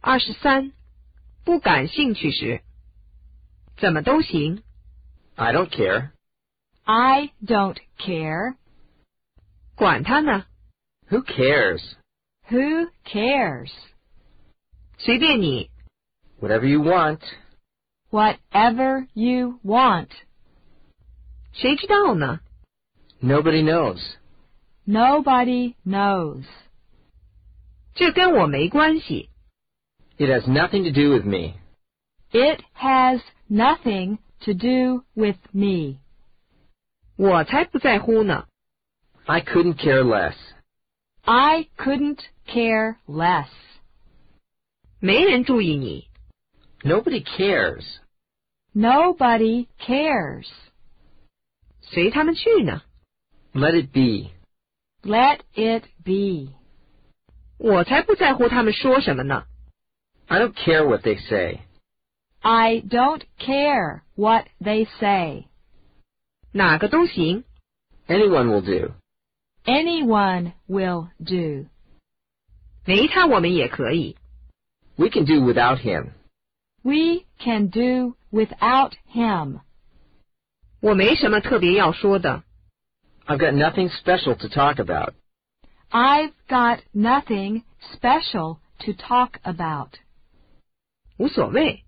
二十三，不感兴趣时，怎么都行。 I don't care. I don't care. 管他呢， Who cares? Who cares? 随便你。 Whatever you want. Whatever you want. 谁知道呢？ Nobody knows. Nobody knows. 这跟我没关系。 It has nothing to do with me. It has nothing to do with me. 我才不在乎呢。 I couldn't care less. I couldn't care less. 没人注意你。 Nobody cares. Nobody cares. 随他们去呢。 Let it be. Let it be. 我才不在乎他们说什么呢。 I don't care what they say. I don't care what they say. 哪个都行。 Anyone will do. Anyone will do. 没他我们也可以。 We can do without him. We can do without him. 我没什么特别要说的。 I've got nothing special to talk about. I've got nothing special to talk about. 无所谓。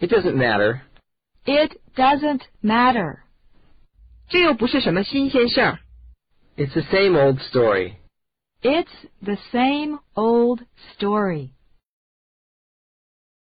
It doesn't matter. It doesn't matter. 这又不是什么新鲜事儿。 It's the same old story. It's the same old story.